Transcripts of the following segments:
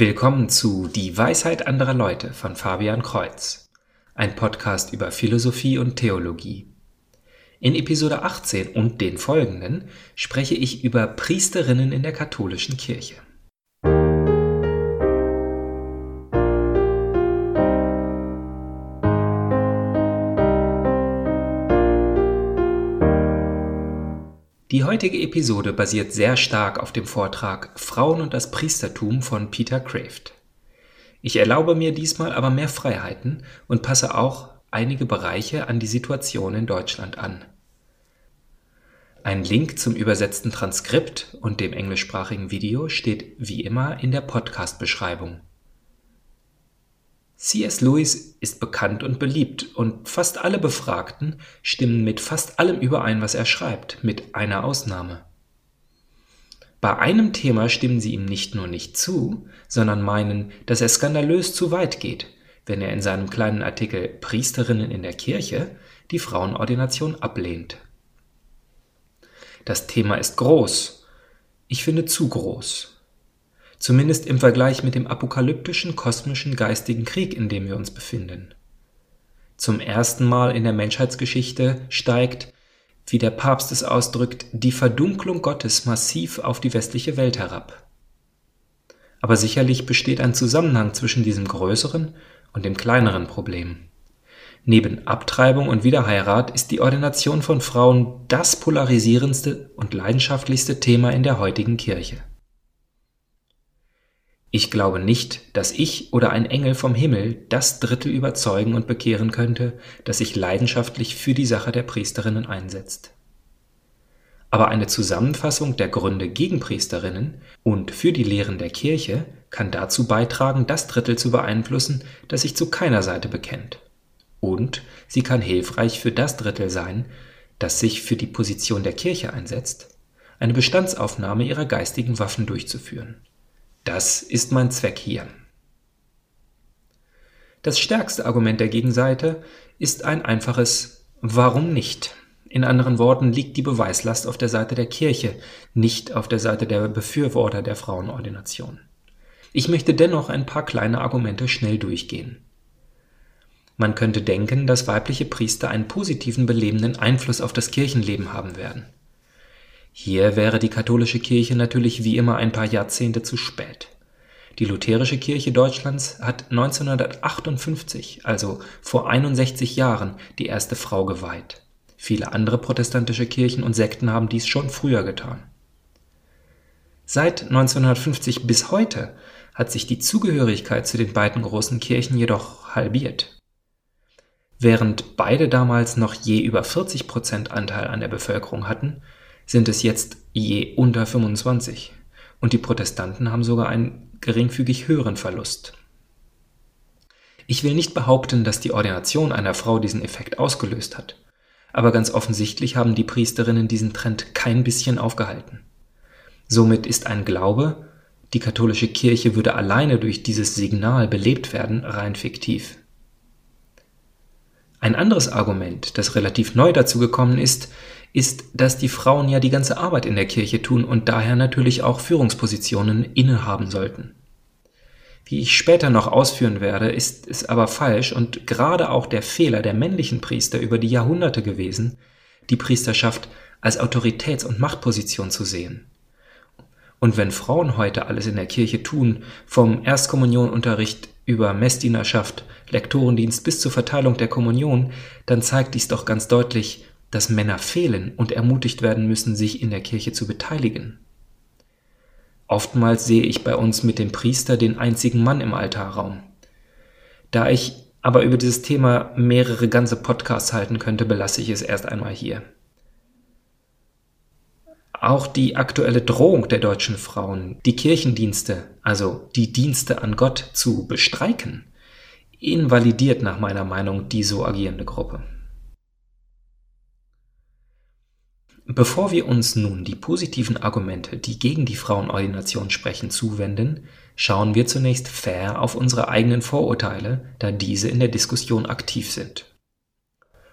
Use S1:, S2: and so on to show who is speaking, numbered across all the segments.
S1: Willkommen zu Die Weisheit anderer Leute von Fabian Kreuz, ein Podcast über Philosophie und Theologie. In Episode 18 und den folgenden spreche ich über Priesterinnen in der katholischen Kirche. Die heutige Episode basiert sehr stark auf dem Vortrag Frauen und das Priestertum von Peter Kraft. Ich erlaube mir diesmal aber mehr Freiheiten und passe auch einige Bereiche an die Situation in Deutschland an. Ein Link zum übersetzten Transkript und dem englischsprachigen Video steht wie immer in der Podcast-Beschreibung. C.S. Lewis ist bekannt und beliebt und fast alle Befragten stimmen mit fast allem überein, was er schreibt, mit einer Ausnahme. Bei einem Thema stimmen sie ihm nicht nur nicht zu, sondern meinen, dass er skandalös zu weit geht, wenn er in seinem kleinen Artikel Priesterinnen in der Kirche die Frauenordination ablehnt. Das Thema ist groß, ich finde zu groß, zumindest im Vergleich mit dem apokalyptischen kosmischen geistigen Krieg, in dem wir uns befinden. Zum ersten Mal in der Menschheitsgeschichte steigt, wie der Papst es ausdrückt, die Verdunklung Gottes massiv auf die westliche Welt herab. Aber sicherlich besteht ein Zusammenhang zwischen diesem größeren und dem kleineren Problem. Neben Abtreibung und Wiederheirat ist die Ordination von Frauen das polarisierendste und leidenschaftlichste Thema in der heutigen Kirche. Ich glaube nicht, dass ich oder ein Engel vom Himmel das Drittel überzeugen und bekehren könnte, das sich leidenschaftlich für die Sache der Priesterinnen einsetzt. Aber eine Zusammenfassung der Gründe gegen Priesterinnen und für die Lehren der Kirche kann dazu beitragen, das Drittel zu beeinflussen, das sich zu keiner Seite bekennt. Und sie kann hilfreich für das Drittel sein, das sich für die Position der Kirche einsetzt, eine Bestandsaufnahme ihrer geistigen Waffen durchzuführen. Das ist mein Zweck hier. Das stärkste Argument der Gegenseite ist ein einfaches Warum nicht? In anderen Worten liegt die Beweislast auf der Seite der Kirche, nicht auf der Seite der Befürworter der Frauenordination. Ich möchte dennoch ein paar kleine Argumente schnell durchgehen. Man könnte denken, dass weibliche Priester einen positiven belebenden Einfluss auf das Kirchenleben haben werden. Hier wäre die katholische Kirche natürlich wie immer ein paar Jahrzehnte zu spät. Die lutherische Kirche Deutschlands hat 1958, also vor 61 Jahren, die erste Frau geweiht. Viele andere protestantische Kirchen und Sekten haben dies schon früher getan. Seit 1950 bis heute hat sich die Zugehörigkeit zu den beiden großen Kirchen jedoch halbiert. Während beide damals noch je über 40 Prozent Anteil an der Bevölkerung hatten, sind es jetzt je unter 25 und die Protestanten haben sogar einen geringfügig höheren Verlust. Ich will nicht behaupten, dass die Ordination einer Frau diesen Effekt ausgelöst hat, aber ganz offensichtlich haben die Priesterinnen diesen Trend kein bisschen aufgehalten. Somit ist ein Glaube, die katholische Kirche würde alleine durch dieses Signal belebt werden, rein fiktiv. Ein anderes Argument, das relativ neu dazu gekommen ist, ist, dass die Frauen ja die ganze Arbeit in der Kirche tun und daher natürlich auch Führungspositionen innehaben sollten. Wie ich später noch ausführen werde, ist es aber falsch und gerade auch der Fehler der männlichen Priester über die Jahrhunderte gewesen, die Priesterschaft als Autoritäts- und Machtposition zu sehen. Und wenn Frauen heute alles in der Kirche tun, vom Erstkommunionunterricht über Messdienerschaft, Lektorendienst bis zur Verteilung der Kommunion, dann zeigt dies doch ganz deutlich, dass Männer fehlen und ermutigt werden müssen, sich in der Kirche zu beteiligen. Oftmals sehe ich bei uns mit dem Priester den einzigen Mann im Altarraum. Da ich aber über dieses Thema mehrere ganze Podcasts halten könnte, belasse ich es erst einmal hier. Auch die aktuelle Drohung der deutschen Frauen, die Kirchendienste, also die Dienste an Gott zu bestreiken, invalidiert nach meiner Meinung die so agierende Gruppe. Bevor wir uns nun die positiven Argumente, die gegen die Frauenordination sprechen, zuwenden, schauen wir zunächst fair auf unsere eigenen Vorurteile, da diese in der Diskussion aktiv sind.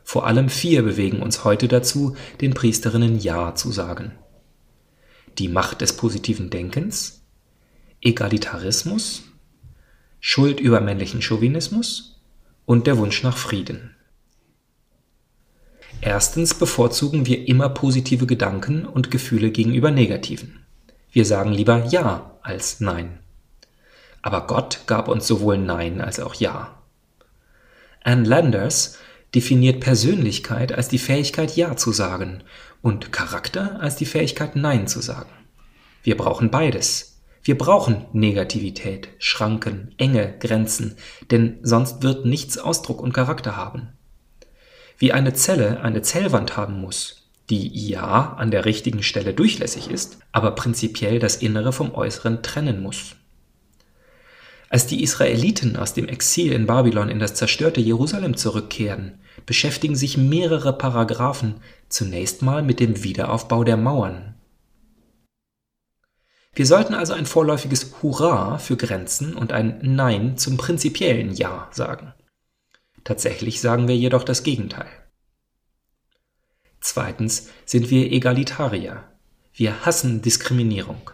S1: Vor allem vier bewegen uns heute dazu, den Priesterinnen Ja zu sagen. Die Macht des positiven Denkens, Egalitarismus, Schuld über männlichen Chauvinismus und der Wunsch nach Frieden. Erstens bevorzugen wir immer positive Gedanken und Gefühle gegenüber negativen. Wir sagen lieber Ja als Nein. Aber Gott gab uns sowohl Nein als auch Ja. Anne Landers definiert Persönlichkeit als die Fähigkeit Ja zu sagen und Charakter als die Fähigkeit Nein zu sagen. Wir brauchen beides. Wir brauchen Negativität, Schranken, enge Grenzen, denn sonst wird nichts Ausdruck und Charakter haben. Wie eine Zelle eine Zellwand haben muss, die ja an der richtigen Stelle durchlässig ist, aber prinzipiell das Innere vom Äußeren trennen muss. Als die Israeliten aus dem Exil in Babylon in das zerstörte Jerusalem zurückkehren, beschäftigen sich mehrere Paragraphen zunächst mal mit dem Wiederaufbau der Mauern. Wir sollten also ein vorläufiges Hurra für Grenzen und ein Nein zum prinzipiellen Ja sagen. Tatsächlich sagen wir jedoch das Gegenteil. Zweitens sind wir Egalitarier. Wir hassen Diskriminierung.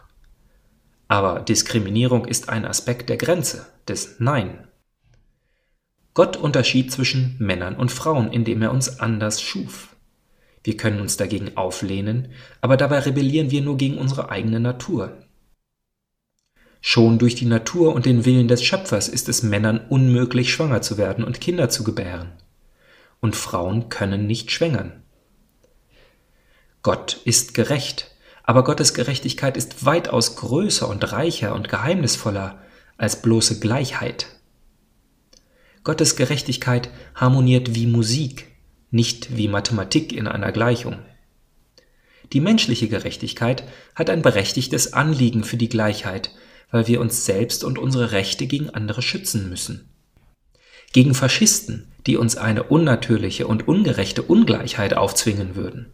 S1: Aber Diskriminierung ist ein Aspekt der Grenze, des Nein. Gott unterschied zwischen Männern und Frauen, indem er uns anders schuf. Wir können uns dagegen auflehnen, aber dabei rebellieren wir nur gegen unsere eigene Natur. Schon durch die Natur und den Willen des Schöpfers ist es Männern unmöglich, schwanger zu werden und Kinder zu gebären. Und Frauen können nicht schwängern. Gott ist gerecht, aber Gottes Gerechtigkeit ist weitaus größer und reicher und geheimnisvoller als bloße Gleichheit. Gottes Gerechtigkeit harmoniert wie Musik, nicht wie Mathematik in einer Gleichung. Die menschliche Gerechtigkeit hat ein berechtigtes Anliegen für die Gleichheit, weil wir uns selbst und unsere Rechte gegen andere schützen müssen. Gegen Faschisten, die uns eine unnatürliche und ungerechte Ungleichheit aufzwingen würden.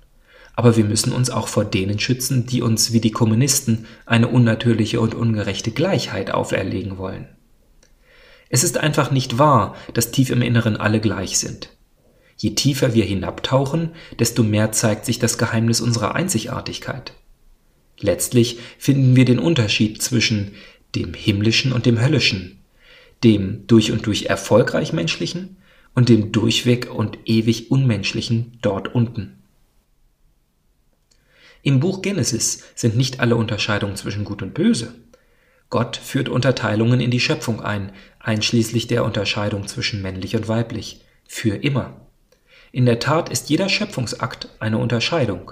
S1: Aber wir müssen uns auch vor denen schützen, die uns wie die Kommunisten eine unnatürliche und ungerechte Gleichheit auferlegen wollen. Es ist einfach nicht wahr, dass tief im Inneren alle gleich sind. Je tiefer wir hinabtauchen, desto mehr zeigt sich das Geheimnis unserer Einzigartigkeit. Letztlich finden wir den Unterschied zwischen dem himmlischen und dem höllischen, dem durch und durch erfolgreich menschlichen und dem durchweg und ewig unmenschlichen dort unten. Im Buch Genesis sind nicht alle Unterscheidungen zwischen Gut und Böse, Gott führt Unterteilungen in die Schöpfung ein, einschließlich der Unterscheidung zwischen männlich und weiblich, für immer. In der Tat ist jeder Schöpfungsakt eine Unterscheidung.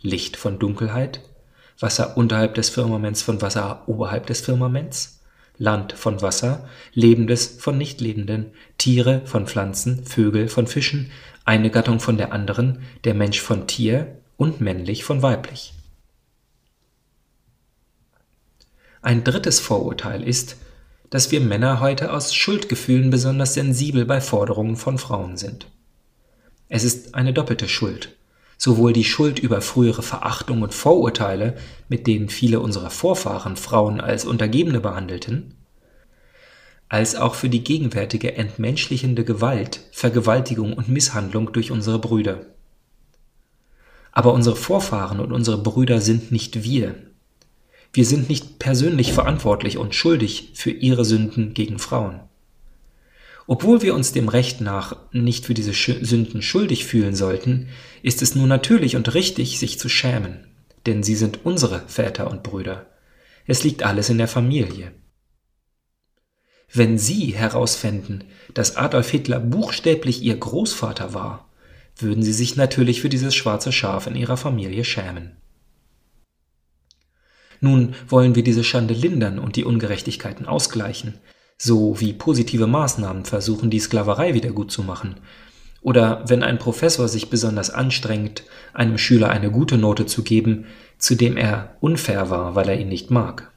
S1: Licht von Dunkelheit, Wasser unterhalb des Firmaments von Wasser oberhalb des Firmaments, Land von Wasser, Lebendes von Nichtlebenden, Tiere von Pflanzen, Vögel von Fischen, eine Gattung von der anderen, der Mensch von Tier und männlich von weiblich. Ein drittes Vorurteil ist, dass wir Männer heute aus Schuldgefühlen besonders sensibel bei Forderungen von Frauen sind. Es ist eine doppelte Schuld. Sowohl die Schuld über frühere Verachtung und Vorurteile, mit denen viele unserer Vorfahren Frauen als Untergebene behandelten, als auch für die gegenwärtige entmenschlichende Gewalt, Vergewaltigung und Misshandlung durch unsere Brüder. Aber unsere Vorfahren und unsere Brüder sind nicht wir, wir sind nicht persönlich verantwortlich und schuldig für ihre Sünden gegen Frauen. Obwohl wir uns dem Recht nach nicht für diese Sünden schuldig fühlen sollten, ist es nur natürlich und richtig, sich zu schämen, denn sie sind unsere Väter und Brüder. Es liegt alles in der Familie. Wenn Sie herausfänden, dass Adolf Hitler buchstäblich Ihr Großvater war, würden Sie sich natürlich für dieses schwarze Schaf in Ihrer Familie schämen. Nun wollen wir diese Schande lindern und die Ungerechtigkeiten ausgleichen, so wie positive Maßnahmen versuchen, die Sklaverei wieder gut zu machen. Oder wenn ein Professor sich besonders anstrengt, einem Schüler eine gute Note zu geben, zu dem er unfair war, weil er ihn nicht mag.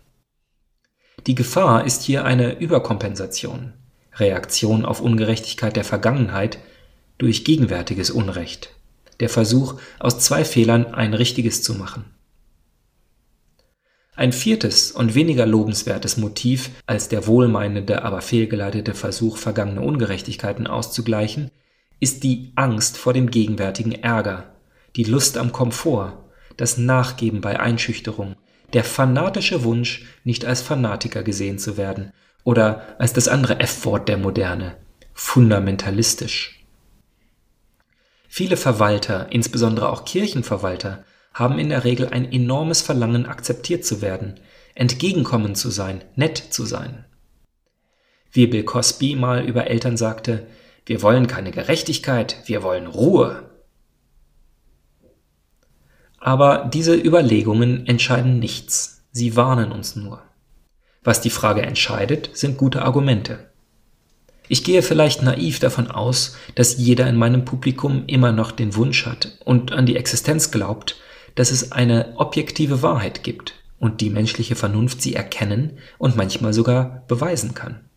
S1: Die Gefahr ist hier eine Überkompensation, Reaktion auf Ungerechtigkeit der Vergangenheit durch gegenwärtiges Unrecht, der Versuch, aus zwei Fehlern ein richtiges zu machen. Ein viertes und weniger lobenswertes Motiv als der wohlmeinende, aber fehlgeleitete Versuch, vergangene Ungerechtigkeiten auszugleichen, ist die Angst vor dem gegenwärtigen Ärger, die Lust am Komfort, das Nachgeben bei Einschüchterung, der fanatische Wunsch, nicht als Fanatiker gesehen zu werden Oder als das andere F-Wort der Moderne, fundamentalistisch. Viele Verwalter, insbesondere auch Kirchenverwalter, haben in der Regel ein enormes Verlangen, akzeptiert zu werden, entgegenkommend zu sein, nett zu sein. Wie Bill Cosby mal über Eltern sagte, wir wollen keine Gerechtigkeit, wir wollen Ruhe. Aber diese Überlegungen entscheiden nichts, sie warnen uns nur. Was die Frage entscheidet, sind gute Argumente. Ich gehe vielleicht naiv davon aus, dass jeder in meinem Publikum immer noch den Wunsch hat und an die Existenz glaubt, dass es eine objektive Wahrheit gibt und die menschliche Vernunft sie erkennen und manchmal sogar beweisen kann.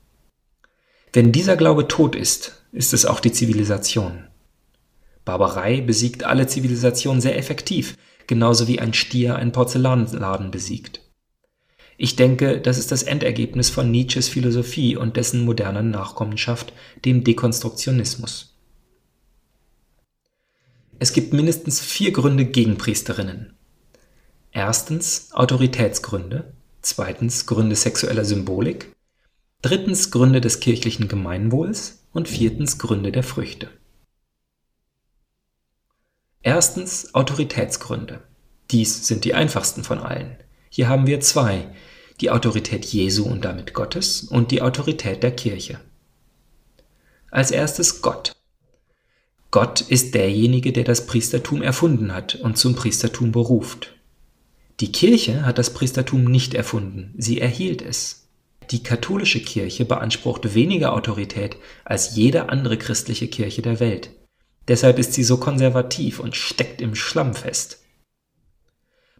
S1: Wenn dieser Glaube tot ist, ist es auch die Zivilisation. Barbarei besiegt alle Zivilisationen sehr effektiv, genauso wie ein Stier einen Porzellanladen besiegt. Ich denke, das ist das Endergebnis von Nietzsches Philosophie und dessen moderner Nachkommenschaft, dem Dekonstruktionismus. Es gibt mindestens vier Gründe gegen Priesterinnen. Erstens Autoritätsgründe, zweitens Gründe sexueller Symbolik, drittens Gründe des kirchlichen Gemeinwohls und viertens Gründe der Früchte. Erstens Autoritätsgründe. Dies sind die einfachsten von allen. Hier haben wir zwei, die Autorität Jesu und damit Gottes und die Autorität der Kirche. Als erstes Gott. Gott ist derjenige, der das Priestertum erfunden hat und zum Priestertum beruft. Die Kirche hat das Priestertum nicht erfunden, sie erhielt es. Die katholische Kirche beansprucht weniger Autorität als jede andere christliche Kirche der Welt. Deshalb ist sie so konservativ und steckt im Schlamm fest.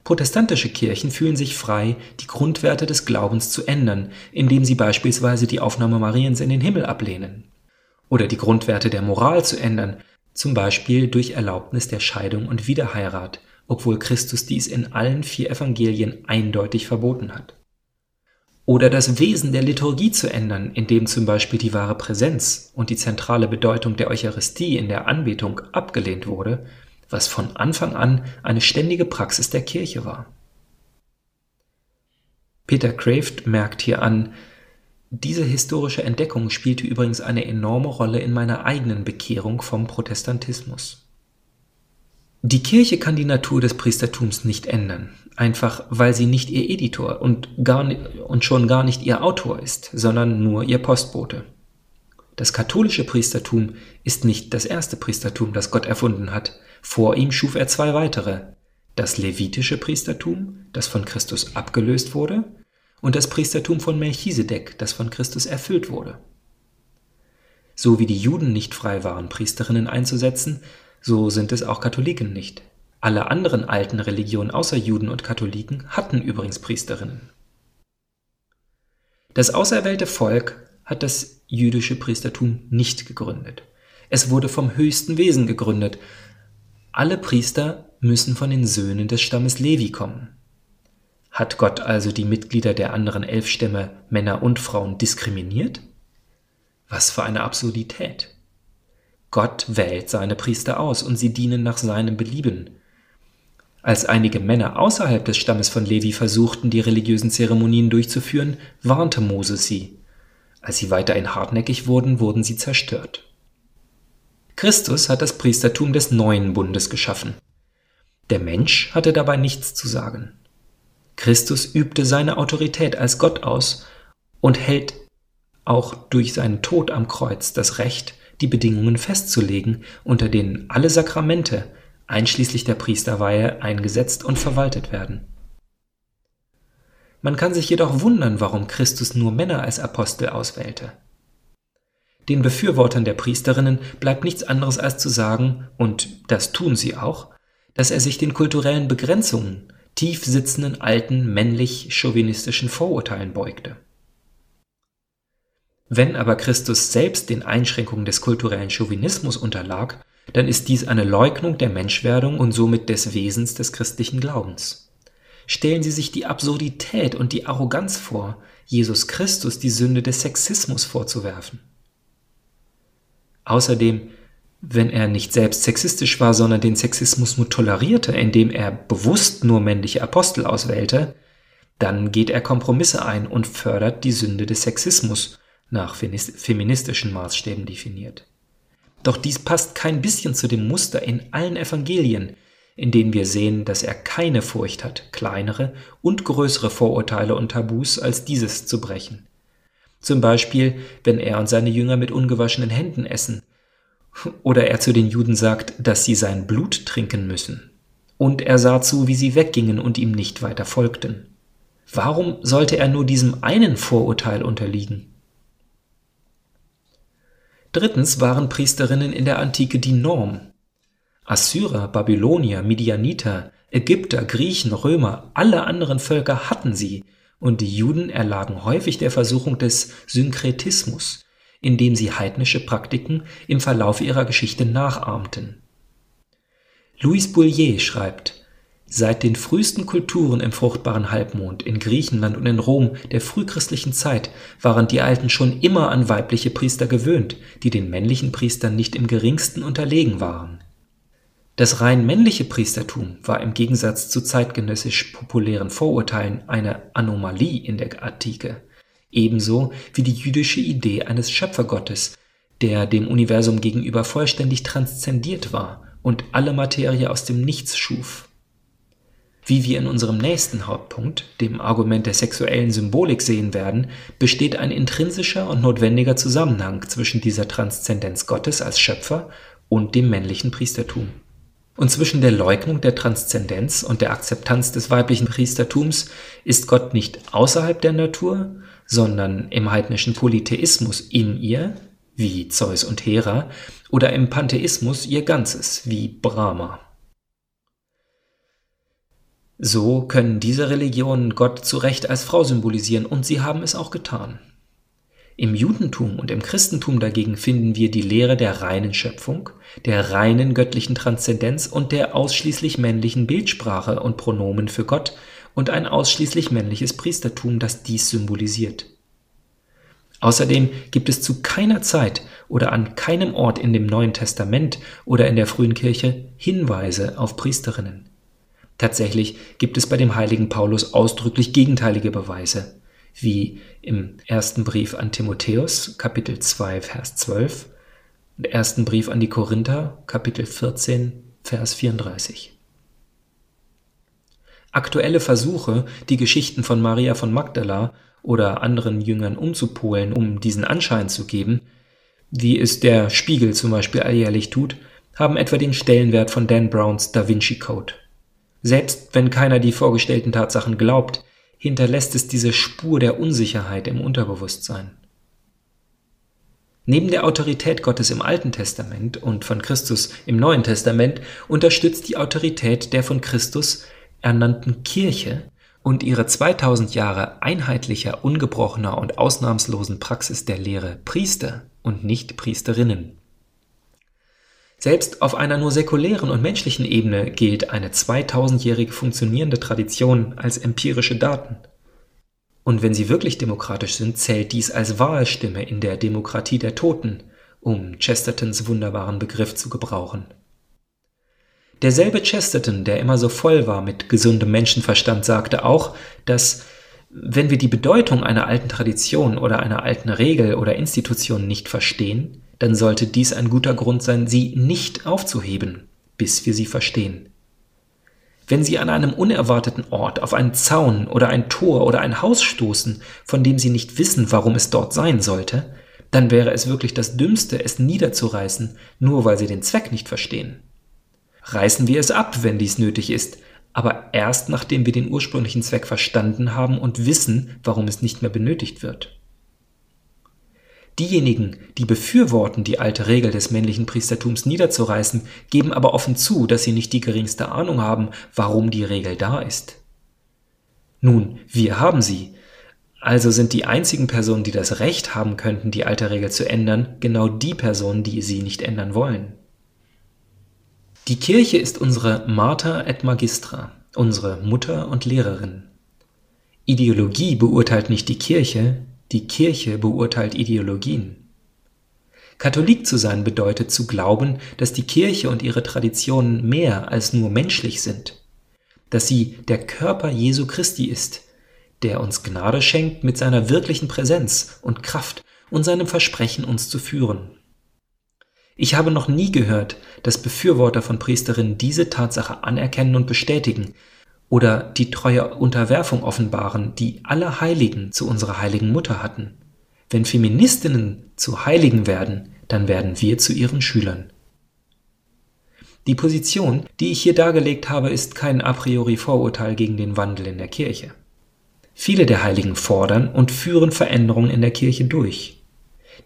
S1: Protestantische Kirchen fühlen sich frei, die Grundwerte des Glaubens zu ändern, indem sie beispielsweise die Aufnahme Mariens in den Himmel ablehnen. Oder die Grundwerte der Moral zu ändern, zum Beispiel durch Erlaubnis der Scheidung und Wiederheirat, obwohl Christus dies in allen vier Evangelien eindeutig verboten hat. Oder das Wesen der Liturgie zu ändern, indem zum Beispiel die wahre Präsenz und die zentrale Bedeutung der Eucharistie in der Anbetung abgelehnt wurde was von Anfang an eine ständige Praxis der Kirche war. Peter Kraft merkt hier an, diese historische Entdeckung spielte übrigens eine enorme Rolle in meiner eigenen Bekehrung vom Protestantismus. Die Kirche kann die Natur des Priestertums nicht ändern, einfach weil sie nicht ihr Editor und, gar, und schon gar nicht ihr Autor ist, sondern nur ihr Postbote. Das katholische Priestertum ist nicht das erste Priestertum, das Gott erfunden hat, vor ihm schuf er zwei weitere, das levitische Priestertum, das von Christus abgelöst wurde, und das Priestertum von Melchisedek, das von Christus erfüllt wurde. So wie die Juden nicht frei waren, Priesterinnen einzusetzen, so sind es auch Katholiken nicht. Alle anderen alten Religionen außer Juden und Katholiken hatten übrigens Priesterinnen. Das auserwählte Volk hat das jüdische Priestertum nicht gegründet. Es wurde vom höchsten Wesen gegründet alle Priester müssen von den Söhnen des Stammes Levi kommen. Hat Gott also die Mitglieder der anderen elf Stämme, Männer und Frauen, diskriminiert? Was für eine Absurdität. Gott wählt seine Priester aus und sie dienen nach seinem Belieben. Als einige Männer außerhalb des Stammes von Levi versuchten, die religiösen Zeremonien durchzuführen, warnte Moses sie. Als sie weiterhin hartnäckig wurden, wurden sie zerstört. Christus hat das Priestertum des neuen Bundes geschaffen. Der Mensch hatte dabei nichts zu sagen. Christus übte seine Autorität als Gott aus und hält auch durch seinen Tod am Kreuz das Recht, die Bedingungen festzulegen, unter denen alle Sakramente, einschließlich der Priesterweihe, eingesetzt und verwaltet werden. Man kann sich jedoch wundern, warum Christus nur Männer als Apostel auswählte. Den Befürwortern der Priesterinnen bleibt nichts anderes als zu sagen, und das tun sie auch, dass er sich den kulturellen Begrenzungen, tief sitzenden alten männlich-chauvinistischen Vorurteilen beugte. Wenn aber Christus selbst den Einschränkungen des kulturellen Chauvinismus unterlag, dann ist dies eine Leugnung der Menschwerdung und somit des Wesens des christlichen Glaubens. Stellen Sie sich die Absurdität und die Arroganz vor, Jesus Christus die Sünde des Sexismus vorzuwerfen. Außerdem, wenn er nicht selbst sexistisch war, sondern den Sexismus nur tolerierte, indem er bewusst nur männliche Apostel auswählte, Dann geht er Kompromisse ein und fördert die Sünde des Sexismus, nach feministischen Maßstäben definiert. Doch dies passt kein bisschen zu dem Muster in allen Evangelien, in denen wir sehen, dass er keine Furcht hat, kleinere und größere Vorurteile und Tabus als dieses zu brechen. Zum Beispiel, wenn er und seine Jünger mit ungewaschenen Händen essen, oder er zu den Juden sagt, dass sie sein Blut trinken müssen. Und er sah zu, wie sie weggingen und ihm nicht weiter folgten. Warum sollte er nur diesem einen Vorurteil unterliegen? Drittens waren Priesterinnen in der Antike die Norm. Assyrer, Babylonier, Midianiter, Ägypter, Griechen, Römer, alle anderen Völker hatten sie, und die Juden erlagen häufig der Versuchung des Synkretismus, indem sie heidnische Praktiken im Verlauf ihrer Geschichte nachahmten. Louis Bouillet schreibt, Seit den frühesten Kulturen im fruchtbaren Halbmond, in Griechenland und in Rom der frühchristlichen Zeit waren die Alten schon immer an weibliche Priester gewöhnt, die den männlichen Priestern nicht im geringsten unterlegen waren. Das rein männliche Priestertum war im Gegensatz zu zeitgenössisch populären Vorurteilen eine Anomalie in der Antike, ebenso wie die jüdische Idee eines Schöpfergottes, der dem Universum gegenüber vollständig transzendiert war und alle Materie aus dem Nichts schuf. Wie wir in unserem nächsten Hauptpunkt, dem Argument der sexuellen Symbolik sehen werden, besteht ein intrinsischer und notwendiger Zusammenhang zwischen dieser Transzendenz Gottes als Schöpfer und dem männlichen Priestertum. Und zwischen der Leugnung der Transzendenz und der Akzeptanz des weiblichen Priestertums ist Gott nicht außerhalb der Natur, sondern im heidnischen Polytheismus in ihr, wie Zeus und Hera, oder im Pantheismus ihr Ganzes, wie Brahma. So können diese Religionen Gott zu Recht als Frau symbolisieren, und sie haben es auch getan. Im Judentum und im Christentum dagegen finden wir die Lehre der reinen Schöpfung, der reinen göttlichen Transzendenz und der ausschließlich männlichen Bildsprache und Pronomen für Gott und ein ausschließlich männliches Priestertum, das dies symbolisiert. Außerdem gibt es zu keiner Zeit oder an keinem Ort in dem Neuen Testament oder in der frühen Kirche Hinweise auf Priesterinnen. Tatsächlich gibt es bei dem heiligen Paulus ausdrücklich gegenteilige Beweise, wie im ersten Brief an Timotheus, Kapitel 2, Vers 12, und ersten Brief an die Korinther, Kapitel 14, Vers 34. Aktuelle Versuche, die Geschichten von Maria von Magdala oder anderen Jüngern umzupolen, um diesen Anschein zu geben, wie es der Spiegel zum Beispiel alljährlich tut, haben etwa den Stellenwert von Dan Browns Da Vinci Code. Selbst wenn keiner die vorgestellten Tatsachen glaubt, hinterlässt es diese Spur der Unsicherheit im Unterbewusstsein. Neben der Autorität Gottes im Alten Testament und von Christus im Neuen Testament unterstützt die Autorität der von Christus ernannten Kirche und ihre 2000 Jahre einheitlicher, ungebrochener und ausnahmslosen Praxis der Lehre Priester und nicht Priesterinnen. Selbst auf einer nur säkulären und menschlichen Ebene gilt eine 2000-jährige funktionierende Tradition als empirische Daten. Und wenn sie wirklich demokratisch sind, zählt dies als Wahlstimme in der Demokratie der Toten, um Chestertons wunderbaren Begriff zu gebrauchen. Derselbe Chesterton, der immer so voll war mit gesundem Menschenverstand, sagte auch, dass wenn wir die Bedeutung einer alten Tradition oder einer alten Regel oder Institution nicht verstehen, dann sollte dies ein guter Grund sein, sie nicht aufzuheben, bis wir sie verstehen. Wenn Sie an einem unerwarteten Ort auf einen Zaun oder ein Tor oder ein Haus stoßen, von dem Sie nicht wissen, warum es dort sein sollte, dann wäre es wirklich das Dümmste, es niederzureißen, nur weil Sie den Zweck nicht verstehen. Reißen wir es ab, wenn dies nötig ist, aber erst nachdem wir den ursprünglichen Zweck verstanden haben und wissen, warum es nicht mehr benötigt wird. Diejenigen, die befürworten, die alte Regel des männlichen Priestertums niederzureißen, geben aber offen zu, dass sie nicht die geringste Ahnung haben, warum die Regel da ist. Nun, wir haben sie. Also sind die einzigen Personen, die das Recht haben könnten, die alte Regel zu ändern, genau die Personen, die sie nicht ändern wollen. Die Kirche ist unsere Mater et Magistra, unsere Mutter und Lehrerin. Ideologie beurteilt nicht die Kirche, die Kirche beurteilt Ideologien. Katholik zu sein bedeutet zu glauben, dass die Kirche und ihre Traditionen mehr als nur menschlich sind, dass sie der Körper Jesu Christi ist, der uns Gnade schenkt mit seiner wirklichen Präsenz und Kraft und seinem Versprechen, uns zu führen. Ich habe noch nie gehört, dass Befürworter von Priesterinnen diese Tatsache anerkennen und bestätigen oder die treue Unterwerfung offenbaren, die alle Heiligen zu unserer heiligen Mutter hatten. Wenn Feministinnen zu Heiligen werden, dann werden wir zu ihren Schülern. Die Position, die ich hier dargelegt habe, ist kein a priori Vorurteil gegen den Wandel in der Kirche. Viele der Heiligen fordern und führen Veränderungen in der Kirche durch.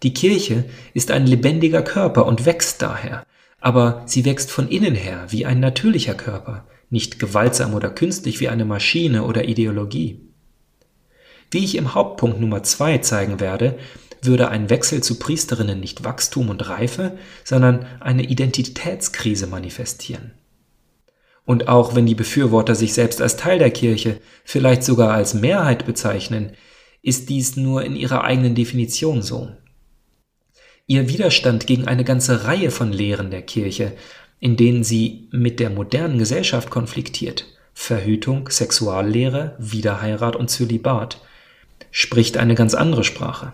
S1: Die Kirche ist ein lebendiger Körper und wächst daher, aber sie wächst von innen her wie ein natürlicher Körper, nicht gewaltsam oder künstlich wie eine Maschine oder Ideologie. Wie ich im Hauptpunkt Nummer zwei zeigen werde, würde ein Wechsel zu Priesterinnen nicht Wachstum und Reife, sondern eine Identitätskrise manifestieren. Und auch wenn die Befürworter sich selbst als Teil der Kirche, vielleicht sogar als Mehrheit bezeichnen, ist dies nur in ihrer eigenen Definition so. Ihr Widerstand gegen eine ganze Reihe von Lehren der Kirche, in denen sie mit der modernen Gesellschaft konfliktiert, Verhütung, Sexuallehre, Wiederheirat und Zölibat, spricht eine ganz andere Sprache.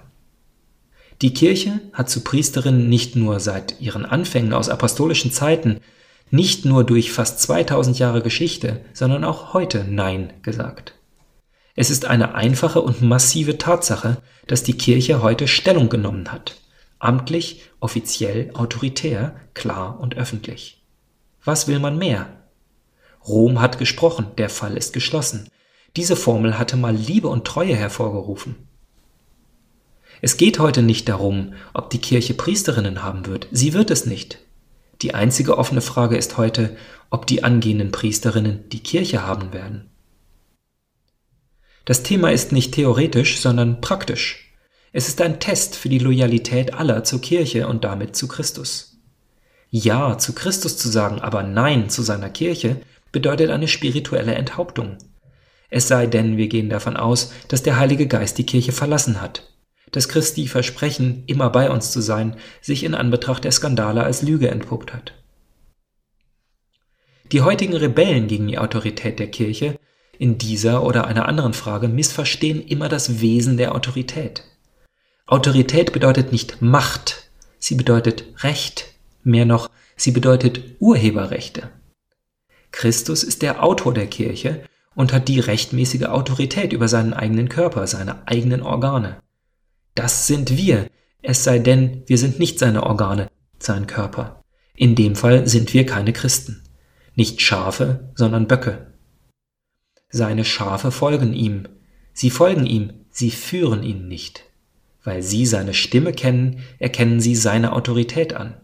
S1: Die Kirche hat zu Priesterinnen nicht nur seit ihren Anfängen aus apostolischen Zeiten, nicht nur durch fast 2000 Jahre Geschichte, sondern auch heute Nein gesagt. Es ist eine einfache und massive Tatsache, dass die Kirche heute Stellung genommen hat. Amtlich, offiziell, autoritär, klar und öffentlich. Was will man mehr? Rom hat gesprochen, der Fall ist geschlossen. Diese Formel hatte mal Liebe und Treue hervorgerufen. Es geht heute nicht darum, ob die Kirche Priesterinnen haben wird. Sie wird es nicht. Die einzige offene Frage ist heute, ob die angehenden Priesterinnen die Kirche haben werden. Das Thema ist nicht theoretisch, sondern praktisch. Es ist ein Test für die Loyalität aller zur Kirche und damit zu Christus. Ja zu Christus zu sagen, aber Nein zu seiner Kirche bedeutet eine spirituelle Enthauptung. Es sei denn, wir gehen davon aus, dass der Heilige Geist die Kirche verlassen hat dass Christi Versprechen, immer bei uns zu sein, sich in Anbetracht der Skandale als Lüge entpuppt hat. Die heutigen Rebellen gegen die Autorität der Kirche in dieser oder einer anderen Frage missverstehen immer das Wesen der Autorität. Autorität bedeutet nicht Macht, sie bedeutet Recht, mehr noch, sie bedeutet Urheberrechte. Christus ist der Autor der Kirche und hat die rechtmäßige Autorität über seinen eigenen Körper, seine eigenen Organe. Das sind wir, es sei denn, wir sind nicht seine Organe, sein Körper. In dem Fall sind wir keine Christen. Nicht Schafe, sondern Böcke. Seine Schafe folgen ihm. Sie folgen ihm, sie führen ihn nicht. Weil sie seine Stimme kennen, erkennen sie seine Autorität an.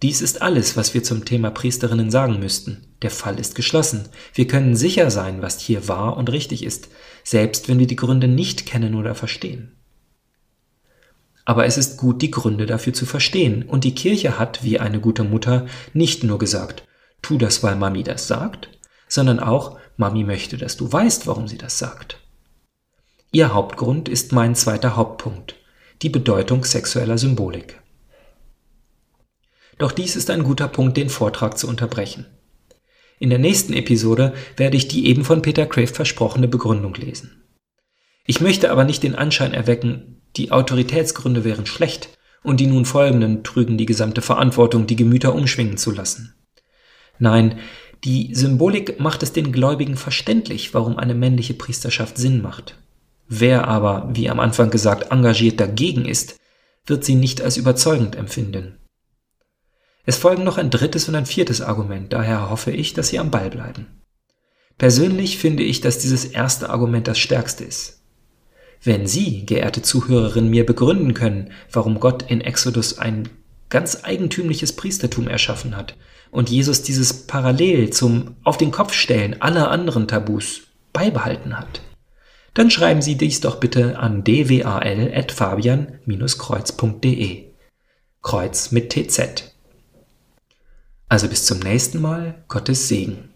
S1: Dies ist alles, was wir zum Thema Priesterinnen sagen müssten. Der Fall ist geschlossen. Wir können sicher sein, was hier wahr und richtig ist, selbst wenn wir die Gründe nicht kennen oder verstehen. Aber es ist gut, die Gründe dafür zu verstehen. Und die Kirche hat, wie eine gute Mutter, nicht nur gesagt, tu das, weil Mami das sagt, sondern auch, Mami möchte, dass du weißt, warum sie das sagt. Ihr Hauptgrund ist mein zweiter Hauptpunkt, die Bedeutung sexueller Symbolik. Doch dies ist ein guter Punkt, den Vortrag zu unterbrechen. In der nächsten Episode werde ich die eben von Peter Crave versprochene Begründung lesen. Ich möchte aber nicht den Anschein erwecken, die Autoritätsgründe wären schlecht, und die nun folgenden trügen die gesamte Verantwortung, die Gemüter umschwingen zu lassen. Nein, die Symbolik macht es den Gläubigen verständlich, warum eine männliche Priesterschaft Sinn macht. Wer aber, wie am Anfang gesagt, engagiert dagegen ist, wird sie nicht als überzeugend empfinden. Es folgen noch ein drittes und ein viertes Argument, daher hoffe ich, dass Sie am Ball bleiben. Persönlich finde ich, dass dieses erste Argument das stärkste ist. Wenn Sie, geehrte Zuhörerin, mir begründen können, warum Gott in Exodus ein ganz eigentümliches Priestertum erschaffen hat und Jesus dieses parallel zum Auf den Kopf stellen aller anderen Tabus beibehalten hat, dann schreiben Sie dies doch bitte an dwal.fabian-kreuz.de. Kreuz mit TZ. Also bis zum nächsten Mal, Gottes Segen.